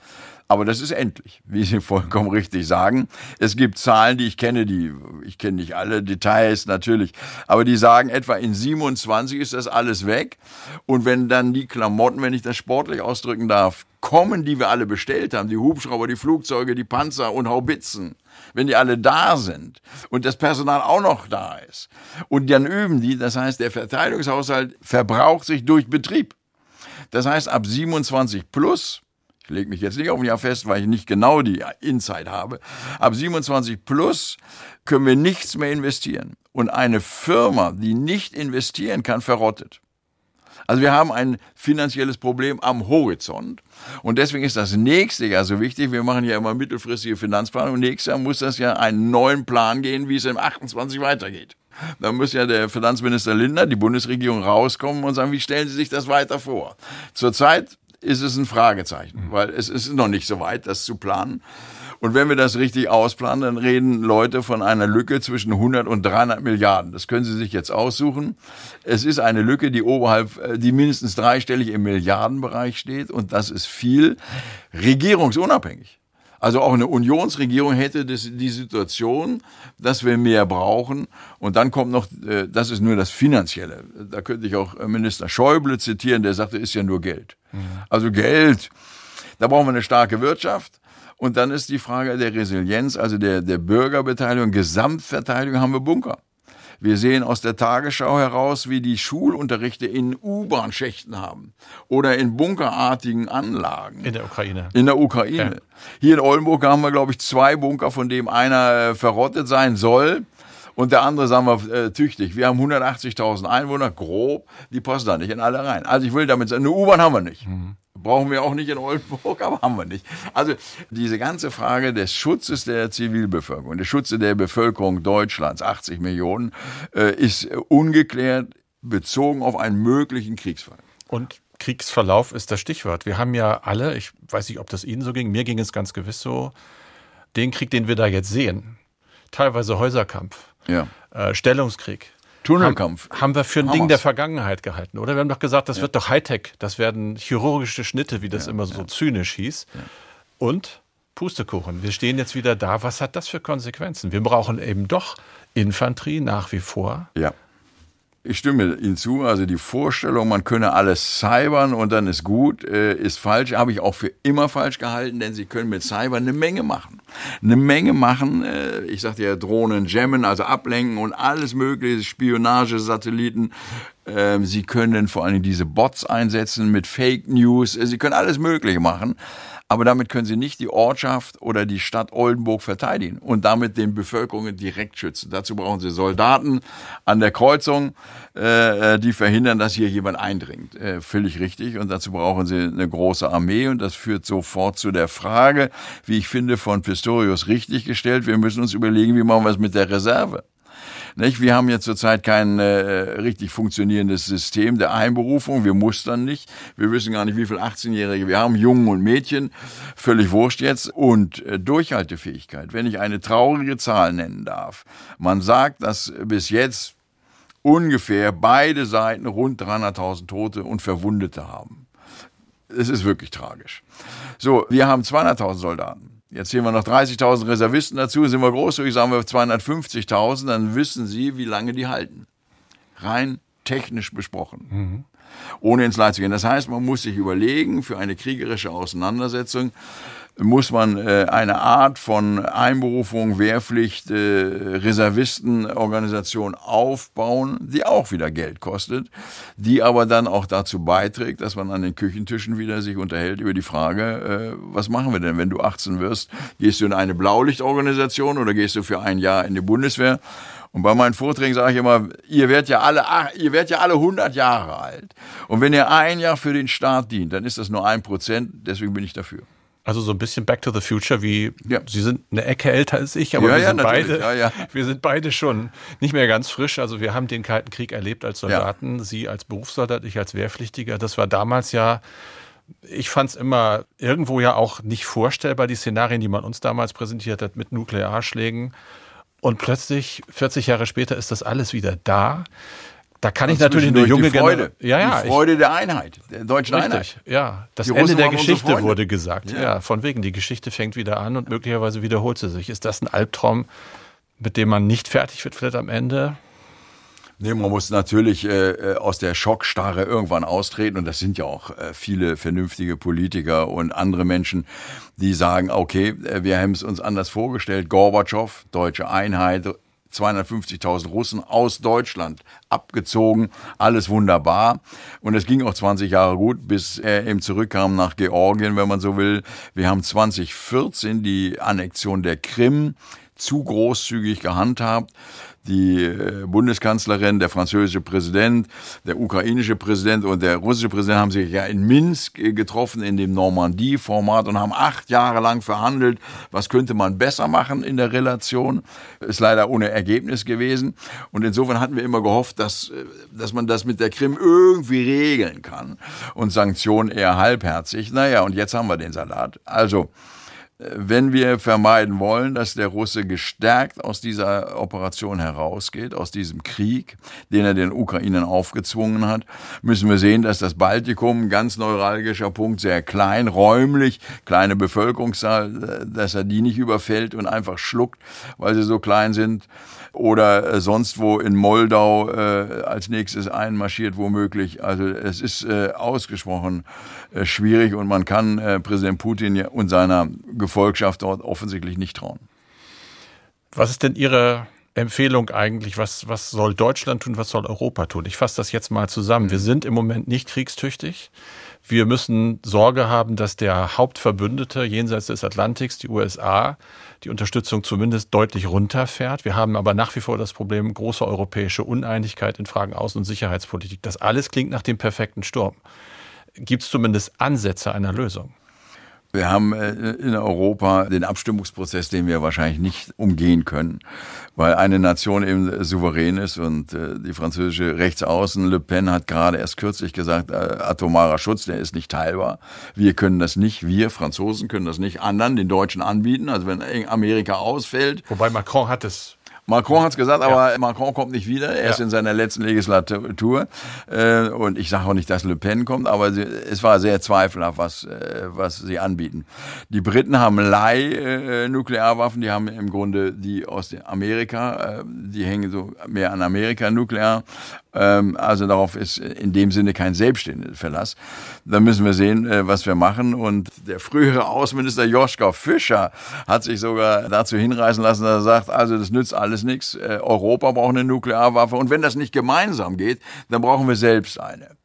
Aber das ist endlich, wie Sie vollkommen richtig sagen. Es gibt Zahlen, die ich kenne, die, ich kenne nicht alle Details natürlich, aber die sagen etwa in 27 ist das alles weg. Und wenn dann die Klamotten, wenn ich das sportlich ausdrücken darf, kommen, die wir alle bestellt haben, die Hubschrauber, die Flugzeuge, die Panzer und Haubitzen, wenn die alle da sind und das Personal auch noch da ist und dann üben die, das heißt, der Verteidigungshaushalt verbraucht sich durch Betrieb. Das heißt, ab 27 plus ich lege mich jetzt nicht auf ein Jahr fest, weil ich nicht genau die Insight habe. Ab 27 plus können wir nichts mehr investieren. Und eine Firma, die nicht investieren kann, verrottet. Also wir haben ein finanzielles Problem am Horizont. Und deswegen ist das nächste Jahr so wichtig. Wir machen ja immer mittelfristige Finanzplanung. Und nächstes Jahr muss das ja einen neuen Plan gehen, wie es im 28 weitergeht. Da muss ja der Finanzminister Lindner, die Bundesregierung rauskommen und sagen, wie stellen Sie sich das weiter vor? Zurzeit ist es ein Fragezeichen, mhm. weil es ist noch nicht so weit, das zu planen. Und wenn wir das richtig ausplanen, dann reden Leute von einer Lücke zwischen 100 und 300 Milliarden. Das können Sie sich jetzt aussuchen. Es ist eine Lücke, die oberhalb, äh, die mindestens dreistellig im Milliardenbereich steht. Und das ist viel regierungsunabhängig. Also auch eine Unionsregierung hätte das, die Situation, dass wir mehr brauchen. Und dann kommt noch, äh, das ist nur das Finanzielle. Da könnte ich auch Minister Schäuble zitieren, der sagte, ist ja nur Geld. Mhm. Also Geld, da brauchen wir eine starke Wirtschaft. Und dann ist die Frage der Resilienz, also der, der Bürgerbeteiligung, Gesamtverteidigung haben wir Bunker. Wir sehen aus der Tagesschau heraus, wie die Schulunterrichte in U-Bahn-Schächten haben oder in bunkerartigen Anlagen. In der Ukraine. In der Ukraine. Ja. Hier in Oldenburg haben wir, glaube ich, zwei Bunker, von dem einer äh, verrottet sein soll. Und der andere, sagen wir, äh, tüchtig. Wir haben 180.000 Einwohner, grob, die passen da nicht in alle rein. Also ich will damit sagen, eine U-Bahn haben wir nicht. Mhm. Brauchen wir auch nicht in Oldenburg, aber haben wir nicht. Also diese ganze Frage des Schutzes der Zivilbevölkerung, des Schutzes der Bevölkerung Deutschlands, 80 Millionen, äh, ist ungeklärt bezogen auf einen möglichen Kriegsfall. Und Kriegsverlauf ist das Stichwort. Wir haben ja alle, ich weiß nicht, ob das Ihnen so ging, mir ging es ganz gewiss so, den Krieg, den wir da jetzt sehen, teilweise Häuserkampf, ja. äh, Stellungskrieg, Tunnelkampf. Haben, haben wir für ein. Ding der Vergangenheit gehalten, oder? Wir haben doch gesagt, das ja. wird doch Hightech. Das werden chirurgische Schnitte, wie das ja, immer so ja. zynisch hieß. Und Pustekuchen. Wir stehen jetzt wieder da. Was hat das für Konsequenzen? Wir brauchen eben doch Infanterie nach wie vor. Ja. Ich stimme Ihnen zu. Also die Vorstellung, man könne alles cybern und dann ist gut, äh, ist falsch. Habe ich auch für immer falsch gehalten, denn Sie können mit Cyber eine Menge machen. Eine Menge machen. Äh, ich sagte ja Drohnen jammen, also ablenken und alles mögliche, Spionage, Satelliten. Ähm, Sie können vor allem diese Bots einsetzen mit Fake News. Sie können alles Mögliche machen aber damit können sie nicht die Ortschaft oder die Stadt Oldenburg verteidigen und damit den Bevölkerungen direkt schützen. Dazu brauchen sie Soldaten an der Kreuzung, äh, äh, die verhindern, dass hier jemand eindringt. Äh, völlig richtig. Und dazu brauchen sie eine große Armee und das führt sofort zu der Frage, wie ich finde, von Pistorius richtig gestellt. Wir müssen uns überlegen, wie machen wir es mit der Reserve. Nicht? Wir haben jetzt zurzeit kein äh, richtig funktionierendes System der Einberufung. Wir mustern nicht. Wir wissen gar nicht, wie viele 18-Jährige wir haben, Jungen und Mädchen. Völlig wurscht jetzt. Und äh, Durchhaltefähigkeit. Wenn ich eine traurige Zahl nennen darf. Man sagt, dass bis jetzt ungefähr beide Seiten rund 300.000 Tote und Verwundete haben. Es ist wirklich tragisch. So, wir haben 200.000 Soldaten. Jetzt sehen wir noch 30.000 Reservisten dazu, sind wir großzügig, sagen wir 250.000, dann wissen Sie, wie lange die halten. Rein technisch besprochen. Mhm. Ohne ins Leid zu gehen. Das heißt, man muss sich überlegen, für eine kriegerische Auseinandersetzung, muss man äh, eine Art von Einberufung, Wehrpflicht, äh, Reservistenorganisation aufbauen, die auch wieder Geld kostet, die aber dann auch dazu beiträgt, dass man an den Küchentischen wieder sich unterhält über die Frage, äh, was machen wir denn, wenn du 18 wirst? Gehst du in eine Blaulichtorganisation oder gehst du für ein Jahr in die Bundeswehr? Und bei meinen Vorträgen sage ich immer, ihr werdet ja alle, ihr werdet ja alle 100 Jahre alt. Und wenn ihr ein Jahr für den Staat dient, dann ist das nur ein Prozent. Deswegen bin ich dafür. Also so ein bisschen Back to the Future, wie ja. Sie sind eine Ecke älter als ich, aber ja, wir, ja, sind beide, wir sind beide schon nicht mehr ganz frisch. Also wir haben den Kalten Krieg erlebt als Soldaten, Sie als Berufssoldat, ich als Wehrpflichtiger. Das war damals ja, ich fand es immer irgendwo ja auch nicht vorstellbar, die Szenarien, die man uns damals präsentiert hat mit Nuklearschlägen. Und plötzlich, 40 Jahre später, ist das alles wieder da. Da kann ich natürlich eine junge die Freude, ja, ja, die Freude ich, der Einheit, der deutschen richtig, Einheit. Ja, das die Ende der Geschichte wurde gesagt. Ja. ja, von wegen, die Geschichte fängt wieder an und möglicherweise wiederholt sie sich. Ist das ein Albtraum, mit dem man nicht fertig wird, vielleicht am Ende? Nee, man muss natürlich äh, äh, aus der Schockstarre irgendwann austreten und das sind ja auch äh, viele vernünftige Politiker und andere Menschen, die sagen, okay, äh, wir haben es uns anders vorgestellt. Gorbatschow, deutsche Einheit, 250.000 Russen aus Deutschland abgezogen, alles wunderbar. Und es ging auch 20 Jahre gut, bis er eben zurückkam nach Georgien, wenn man so will. Wir haben 2014 die Annexion der Krim zu großzügig gehandhabt die äh, Bundeskanzlerin, der französische Präsident, der ukrainische Präsident und der russische Präsident haben sich ja in Minsk äh, getroffen in dem Normandie-Format und haben acht Jahre lang verhandelt, was könnte man besser machen in der Relation. Ist leider ohne Ergebnis gewesen. Und insofern hatten wir immer gehofft, dass, äh, dass man das mit der Krim irgendwie regeln kann und Sanktionen eher halbherzig. Naja, und jetzt haben wir den Salat. Also, wenn wir vermeiden wollen, dass der Russe gestärkt aus dieser Operation herausgeht, aus diesem Krieg, den er den Ukrainern aufgezwungen hat, müssen wir sehen, dass das Baltikum, ganz neuralgischer Punkt, sehr klein, räumlich, kleine Bevölkerungszahl, dass er die nicht überfällt und einfach schluckt, weil sie so klein sind oder äh, sonst wo in Moldau äh, als nächstes einmarschiert womöglich. Also es ist äh, ausgesprochen äh, schwierig und man kann äh, Präsident Putin und seiner Gefolgschaft dort offensichtlich nicht trauen. Was ist denn Ihre Empfehlung eigentlich, was, was soll Deutschland tun, was soll Europa tun? Ich fasse das jetzt mal zusammen. Wir sind im Moment nicht kriegstüchtig. Wir müssen Sorge haben, dass der Hauptverbündete jenseits des Atlantiks, die USA, die Unterstützung zumindest deutlich runterfährt. Wir haben aber nach wie vor das Problem große europäische Uneinigkeit in Fragen Außen- und Sicherheitspolitik. Das alles klingt nach dem perfekten Sturm. Gibt es zumindest Ansätze einer Lösung? Wir haben äh, in Europa den Abstimmungsprozess, den wir wahrscheinlich nicht umgehen können, weil eine Nation eben souverän ist und äh, die französische Rechtsaußen Le Pen hat gerade erst kürzlich gesagt, äh, atomarer Schutz, der ist nicht teilbar. Wir können das nicht, wir Franzosen können das nicht anderen, den Deutschen anbieten. Also wenn Amerika ausfällt. Wobei Macron hat es Macron hat es gesagt, aber ja. Macron kommt nicht wieder. Er ja. ist in seiner letzten Legislatur. Äh, und ich sage auch nicht, dass Le Pen kommt, aber sie, es war sehr zweifelhaft, was, äh, was sie anbieten. Die Briten haben Leih-Nuklearwaffen, äh, die haben im Grunde die aus Amerika, äh, die hängen so mehr an Amerika nuklear. Ähm, also darauf ist in dem Sinne kein selbstständiger Verlass. Da müssen wir sehen, was wir machen. Und der frühere Außenminister Joschka Fischer hat sich sogar dazu hinreißen lassen, dass er sagt, also das nützt alles nichts. Äh, Europa braucht eine Nuklearwaffe. Und wenn das nicht gemeinsam geht, dann brauchen wir selbst eine.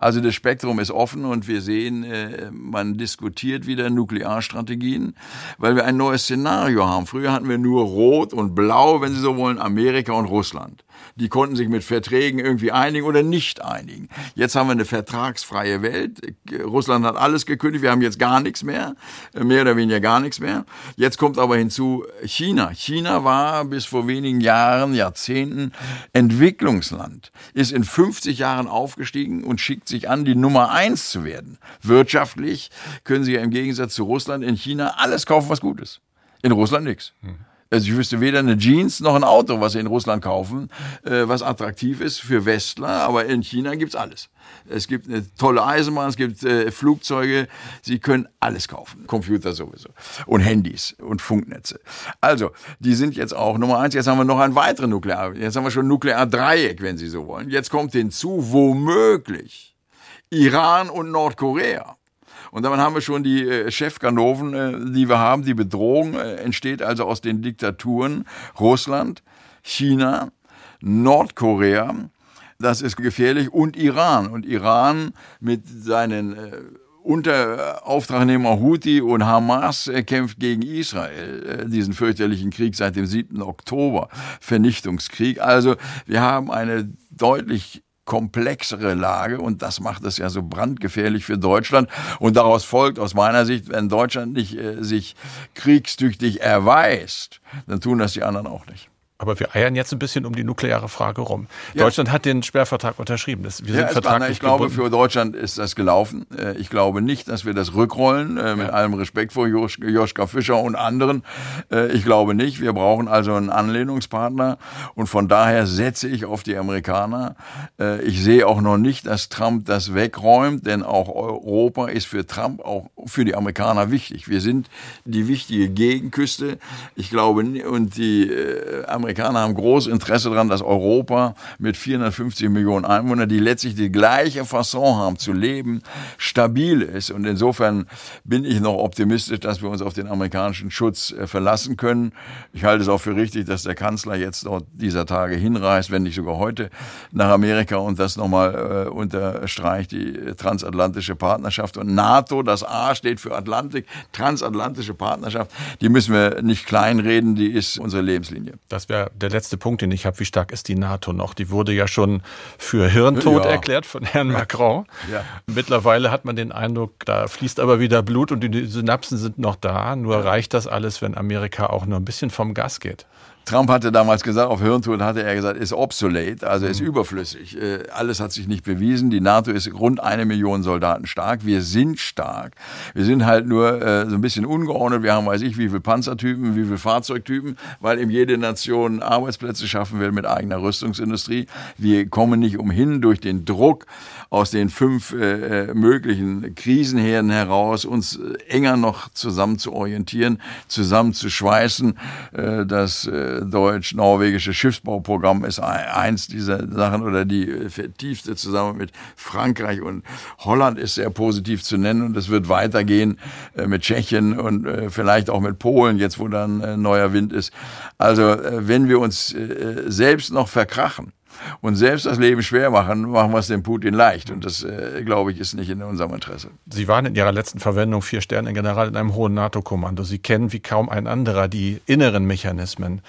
Also das Spektrum ist offen und wir sehen, äh, man diskutiert wieder Nuklearstrategien, weil wir ein neues Szenario haben. Früher hatten wir nur Rot und Blau, wenn Sie so wollen, Amerika und Russland. Die konnten sich mit Verträgen irgendwie einigen oder nicht einigen. Jetzt haben wir eine vertragsfreie Welt. Russland hat alles gekündigt. Wir haben jetzt gar nichts mehr. Mehr oder weniger gar nichts mehr. Jetzt kommt aber hinzu China. China war bis vor wenigen Jahren, Jahrzehnten Entwicklungsland. Ist in 50 Jahren aufgestiegen und schickt sich an, die Nummer eins zu werden. Wirtschaftlich können sie ja im Gegensatz zu Russland in China alles kaufen, was gut ist. In Russland nichts. Hm. Also ich wüsste weder eine Jeans noch ein Auto, was sie in Russland kaufen, äh, was attraktiv ist für Westler, aber in China gibt's alles. Es gibt eine tolle Eisenbahn, es gibt äh, Flugzeuge, sie können alles kaufen. Computer sowieso. Und Handys und Funknetze. Also, die sind jetzt auch Nummer eins. Jetzt haben wir noch ein weiteres Nuklear. Jetzt haben wir schon Nukleardreieck, wenn Sie so wollen. Jetzt kommt hinzu, womöglich, Iran und Nordkorea. Und dann haben wir schon die äh, Chefganoven, äh, die wir haben. Die Bedrohung äh, entsteht also aus den Diktaturen Russland, China, Nordkorea. Das ist gefährlich und Iran. Und Iran mit seinen äh, Unterauftragnehmer Houthi und Hamas äh, kämpft gegen Israel, diesen fürchterlichen Krieg seit dem 7. Oktober, Vernichtungskrieg. Also wir haben eine deutlich komplexere Lage und das macht es ja so brandgefährlich für Deutschland und daraus folgt aus meiner Sicht, wenn Deutschland nicht äh, sich kriegstüchtig erweist, dann tun das die anderen auch nicht. Aber wir eiern jetzt ein bisschen um die nukleare Frage rum. Ja. Deutschland hat den Sperrvertrag unterschrieben. Das, wir sind ja, vertraglich Ich glaube, für Deutschland ist das gelaufen. Äh, ich glaube nicht, dass wir das rückrollen, äh, mit ja. allem Respekt vor Josch, Joschka Fischer und anderen. Äh, ich glaube nicht. Wir brauchen also einen Anlehnungspartner. Und von daher setze ich auf die Amerikaner. Ich sehe auch noch nicht, dass Trump das wegräumt, denn auch Europa ist für Trump, auch für die Amerikaner wichtig. Wir sind die wichtige Gegenküste. Ich glaube, und die Amerikaner Amerikaner haben großes Interesse daran, dass Europa mit 450 Millionen Einwohnern, die letztlich die gleiche Fasson haben zu leben, stabil ist. Und insofern bin ich noch optimistisch, dass wir uns auf den amerikanischen Schutz äh, verlassen können. Ich halte es auch für richtig, dass der Kanzler jetzt dort dieser Tage hinreist, wenn nicht sogar heute, nach Amerika und das nochmal äh, unterstreicht, die transatlantische Partnerschaft. Und NATO, das A steht für Atlantik, transatlantische Partnerschaft, die müssen wir nicht kleinreden, die ist unsere Lebenslinie. Das wäre der letzte Punkt, den ich habe. Wie stark ist die NATO noch? Die wurde ja schon für Hirntod ja. erklärt von Herrn Macron. Ja. Mittlerweile hat man den Eindruck, da fließt aber wieder Blut und die Synapsen sind noch da. Nur reicht das alles, wenn Amerika auch nur ein bisschen vom Gas geht. Trump hatte damals gesagt, auf Hirntod hatte er gesagt, ist obsolete, also ist mhm. überflüssig. Äh, alles hat sich nicht bewiesen. Die NATO ist rund eine Million Soldaten stark. Wir sind stark. Wir sind halt nur äh, so ein bisschen ungeordnet. Wir haben, weiß ich, wie viele Panzertypen, wie viele Fahrzeugtypen, weil eben jede Nation Arbeitsplätze schaffen will mit eigener Rüstungsindustrie. Wir kommen nicht umhin durch den Druck aus den fünf äh, äh möglichen Krisenherden heraus, uns äh, enger noch zusammen zu orientieren, zusammen zu schweißen. Das äh, deutsch-norwegische Schiffsbauprogramm ist eins dieser Sachen oder die vertiefte zusammen mit Frankreich und Holland ist sehr positiv zu nennen und es wird weitergehen äh, mit Tschechien und äh, vielleicht auch mit Polen, jetzt wo dann äh, neuer Wind ist. Also wenn wir uns selbst noch verkrachen, und selbst das Leben schwer machen, machen wir es dem Putin leicht. Und das, äh, glaube ich, ist nicht in unserem Interesse. Sie waren in Ihrer letzten Verwendung vier Sterne General in einem hohen NATO-Kommando. Sie kennen wie kaum ein anderer die inneren Mechanismen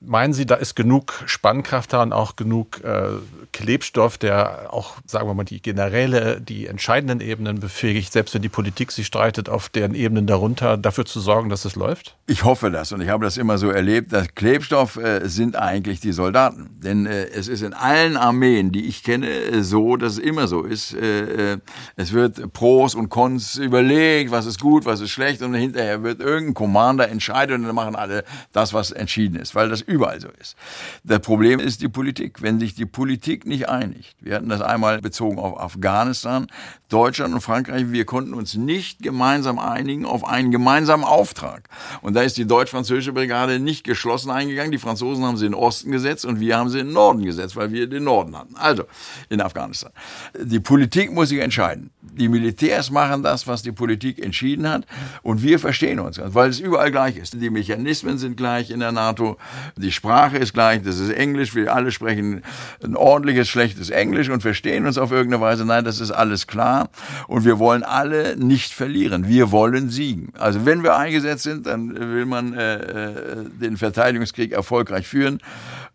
Meinen Sie, da ist genug Spannkraft da und auch genug äh, Klebstoff, der auch, sagen wir mal, die generelle, die entscheidenden Ebenen befähigt, selbst wenn die Politik sich streitet, auf deren Ebenen darunter dafür zu sorgen, dass es läuft? Ich hoffe das und ich habe das immer so erlebt. dass Klebstoff äh, sind eigentlich die Soldaten. Denn äh, es ist in allen Armeen, die ich kenne, äh, so, dass es immer so ist. Äh, äh, es wird Pros und Cons überlegt, was ist gut, was ist schlecht und hinterher wird irgendein Commander entscheiden und dann machen alle das, was entschieden ist. Weil das überall so ist. Das Problem ist die Politik. Wenn sich die Politik nicht einigt, wir hatten das einmal bezogen auf Afghanistan, Deutschland und Frankreich, wir konnten uns nicht gemeinsam einigen auf einen gemeinsamen Auftrag. Und da ist die deutsch-französische Brigade nicht geschlossen eingegangen. Die Franzosen haben sie in den Osten gesetzt und wir haben sie in den Norden gesetzt, weil wir den Norden hatten. Also in Afghanistan. Die Politik muss sich entscheiden. Die Militärs machen das, was die Politik entschieden hat und wir verstehen uns, weil es überall gleich ist. Die Mechanismen sind gleich in der NATO, die Sprache ist gleich, das ist Englisch, wir alle sprechen ein ordentliches, schlechtes Englisch und verstehen uns auf irgendeine Weise. Nein, das ist alles klar und wir wollen alle nicht verlieren. Wir wollen siegen. Also wenn wir eingesetzt sind, dann will man äh, äh den Verteidigungskrieg erfolgreich führen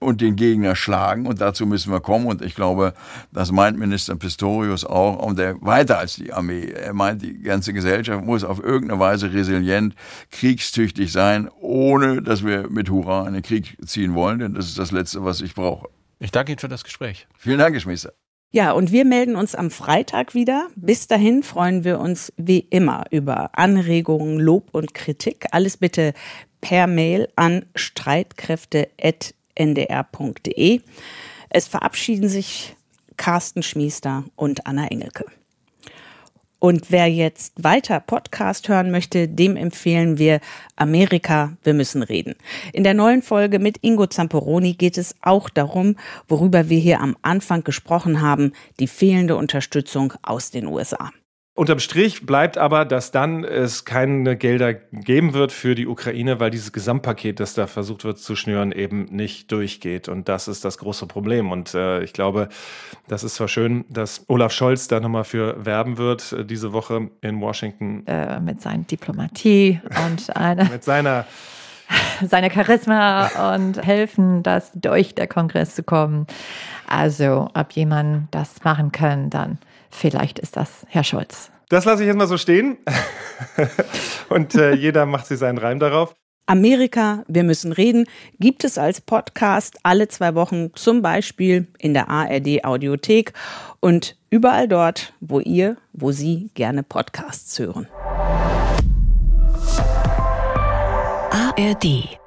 und den Gegner schlagen und dazu müssen wir kommen und ich glaube, das meint Minister Pistorius auch und der weiter als die Armee. Er meint, die ganze Gesellschaft muss auf irgendeine Weise resilient, kriegstüchtig sein, ohne dass wir mit Hurra in den Krieg ziehen wollen, denn das ist das Letzte, was ich brauche. Ich danke Ihnen für das Gespräch. Vielen Dank, Geschmister. Ja, und wir melden uns am Freitag wieder. Bis dahin freuen wir uns wie immer über Anregungen, Lob und Kritik. Alles bitte per Mail an streitkräfte.ndr.de. Es verabschieden sich Carsten Schmiester und Anna Engelke. Und wer jetzt weiter Podcast hören möchte, dem empfehlen wir Amerika, wir müssen reden. In der neuen Folge mit Ingo Zamperoni geht es auch darum, worüber wir hier am Anfang gesprochen haben, die fehlende Unterstützung aus den USA. Unterm Strich bleibt aber, dass dann es keine Gelder geben wird für die Ukraine, weil dieses Gesamtpaket, das da versucht wird zu schnüren, eben nicht durchgeht. Und das ist das große Problem. Und äh, ich glaube, das ist zwar schön, dass Olaf Scholz da nochmal für werben wird, äh, diese Woche in Washington. Äh, mit seiner Diplomatie und einer. mit seiner seine Charisma und helfen, dass durch der Kongress zu kommen. Also, ob jemand das machen kann, dann Vielleicht ist das Herr Scholz. Das lasse ich jetzt mal so stehen. Und äh, jeder macht sich seinen Reim darauf. Amerika, wir müssen reden, gibt es als Podcast alle zwei Wochen, zum Beispiel in der ARD Audiothek und überall dort, wo ihr, wo Sie gerne Podcasts hören. ARD